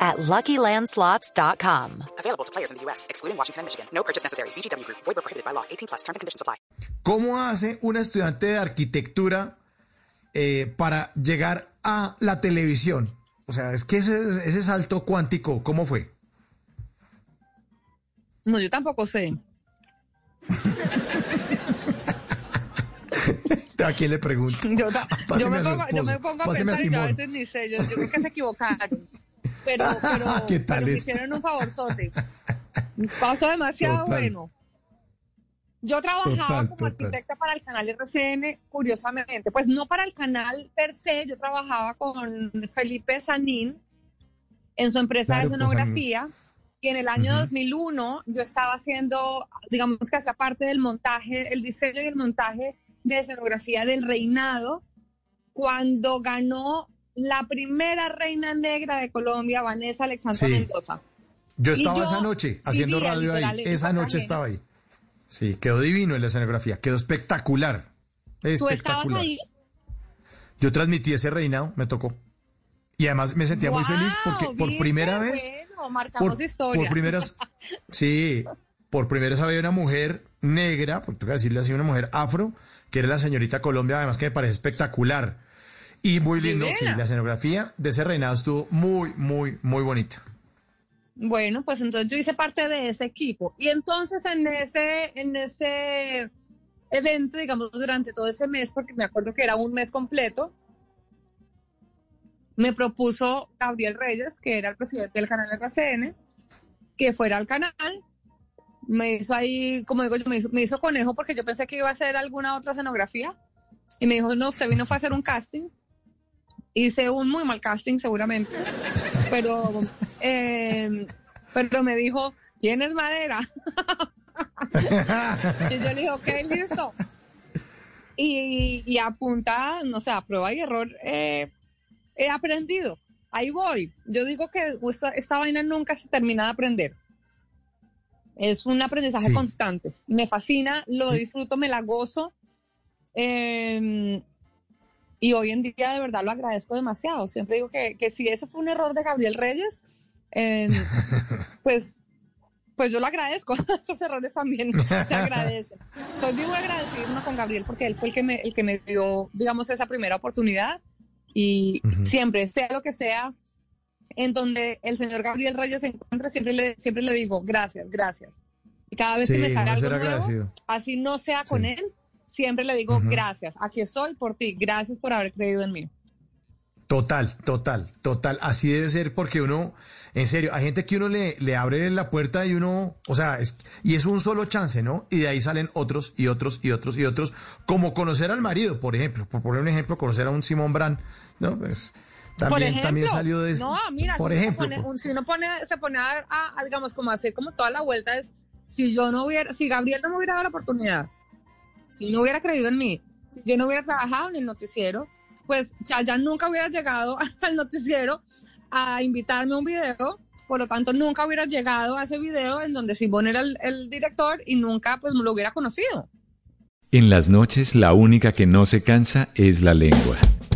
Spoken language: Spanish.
at LuckyLandSlots.com. Available to players in the U.S., excluding Washington and Michigan. No purchase necessary. VGW Group. Void where prohibited by law. 18 plus. Terms and conditions apply. ¿Cómo hace una estudiante de arquitectura eh, para llegar a la televisión? O sea, es que ese, ese salto cuántico, ¿cómo fue? No, yo tampoco sé. ¿A quién le pregunto? Yo, ta- yo me, a su pongo, yo me pongo a páseme a pensar y yo a Simón. veces ni sé. Yo, yo creo que se equivocaron. Pero, pero, ¿Qué tal pero me hicieron un favorzote. Pasó demasiado Total. bueno. Yo trabajaba Total, como total. arquitecta para el canal RCN, curiosamente. Pues no para el canal per se, yo trabajaba con Felipe Sanín en su empresa Claro, de escenografía. Y en el año Ujú. 2001 yo estaba haciendo, digamos que hacía parte del montaje, el diseño y el montaje de escenografía del reinado, cuando ganó la primera reina negra de Colombia, Vanessa Alexandra Sí. Mendoza. Yo estaba yo esa noche haciendo radio ahí. Esa noche estaba ahí. Sí, quedó divino en la escenografía. Quedó espectacular. ¿Tú estabas Espectacular. ahí? Yo transmití ese reinado, me tocó. Y además me sentía muy feliz porque por primera vez, Bueno, marcamos por, historia. por primeras, sí, por primera vez había una mujer negra, porque tengo que decirle así, una mujer afro, que era la señorita Colombia, además que me parece espectacular. Y muy lindo, sí, la escenografía de ese reinado estuvo muy, muy, muy bonita. Bueno, pues entonces yo hice parte de ese equipo. Y entonces en ese, en ese evento, digamos, durante todo ese mes, porque me acuerdo que era un mes completo, me propuso Gabriel Reyes, que era el presidente del canal RCN, que fuera al canal. Me hizo ahí, como digo yo, me hizo, me hizo conejo porque yo pensé que iba a hacer alguna otra escenografía. Y me dijo, no, usted vino fue a hacer un casting. Hice un muy mal casting, seguramente. Pero, eh, pero me dijo, ¿tienes madera? y yo le dije, ok, listo. Y, y a punta, no sé, a prueba y error, eh, he aprendido. Ahí voy. Yo digo que esta, esta vaina nunca se termina de aprender. Es un aprendizaje Sí. constante. Me fascina, lo disfruto, me la gozo. Eh, y hoy en día de verdad lo agradezco demasiado. Siempre digo que, que si eso fue un error de Gabriel Reyes, eh, pues, pues yo lo agradezco. Esos errores también se agradecen. Soy muy agradecida con Gabriel porque él fue el que me, el que me dio, digamos, esa primera oportunidad. Y siempre, sea lo que sea, en donde el señor Gabriel Reyes se encuentra, siempre le, siempre le digo gracias, gracias. Y cada vez Sí, que me sale algo nuevo, así no sea con Sí. él, siempre le digo gracias. Aquí estoy por ti, gracias por haber creído en mí. Total, total, total. Así debe ser porque uno, en serio, hay gente que uno le, le abre la puerta y uno, o sea, es, y es un solo chance, ¿no? Y de ahí salen otros y otros y otros y otros, como conocer al marido, por ejemplo, por poner un ejemplo, conocer a un Simón Brand, ¿no? Pues también, ejemplo, también salió de No, mira, por si, uno ejemplo, se pone, por- si uno pone, se pone a, a- a, digamos, como a hacer como toda la vuelta es, si yo no hubiera, si Gabriel no me hubiera dado la oportunidad, si no hubiera creído en mí, si yo no hubiera trabajado en el noticiero, pues ya, ya nunca hubiera llegado al noticiero a invitarme a un video, por lo tanto nunca hubiera llegado a ese video en donde Simón era el, el director y nunca pues lo hubiera conocido. En las noches la única que no se cansa es la lengua.